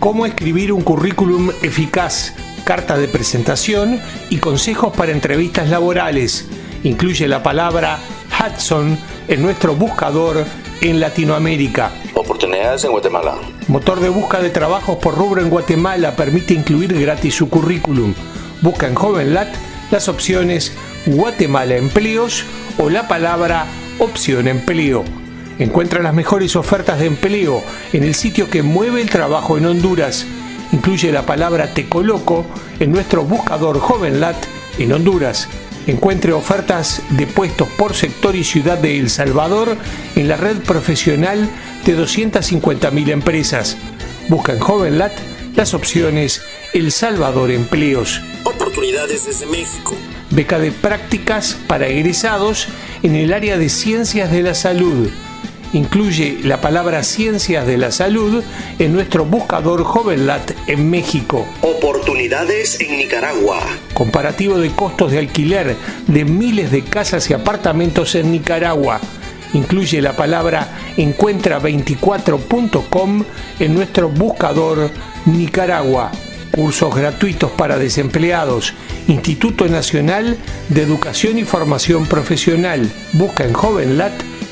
Cómo escribir un currículum eficaz, carta de presentación y consejos para entrevistas laborales. Incluye la palabra Hudson en nuestro buscador en Latinoamérica. Oportunidades en Guatemala. Motor de busca de trabajos por rubro en Guatemala permite incluir gratis su currículum. Busca en JovenLat las opciones Guatemala Empleos o la palabra Opción Empleo. Encuentra las mejores ofertas de empleo en el sitio que mueve el trabajo en Honduras. Incluye la palabra Te Coloco en nuestro buscador JovenLat en Honduras. Encuentre ofertas de puestos por sector y ciudad de El Salvador en la red profesional de 250.000 empresas. Busca en JovenLat las opciones El Salvador Empleos. Oportunidades desde México. Beca de prácticas para egresados en el área de ciencias de la salud incluye la palabra ciencias de la salud en nuestro buscador JovenLat en México. Oportunidades en Nicaragua. Comparativo de costos de alquiler de miles de casas y apartamentos en Nicaragua. Incluye la palabra encuentra24.com en nuestro buscador Nicaragua. Cursos gratuitos para desempleados. Instituto Nacional de Educación y Formación Profesional. Busca en JovenLat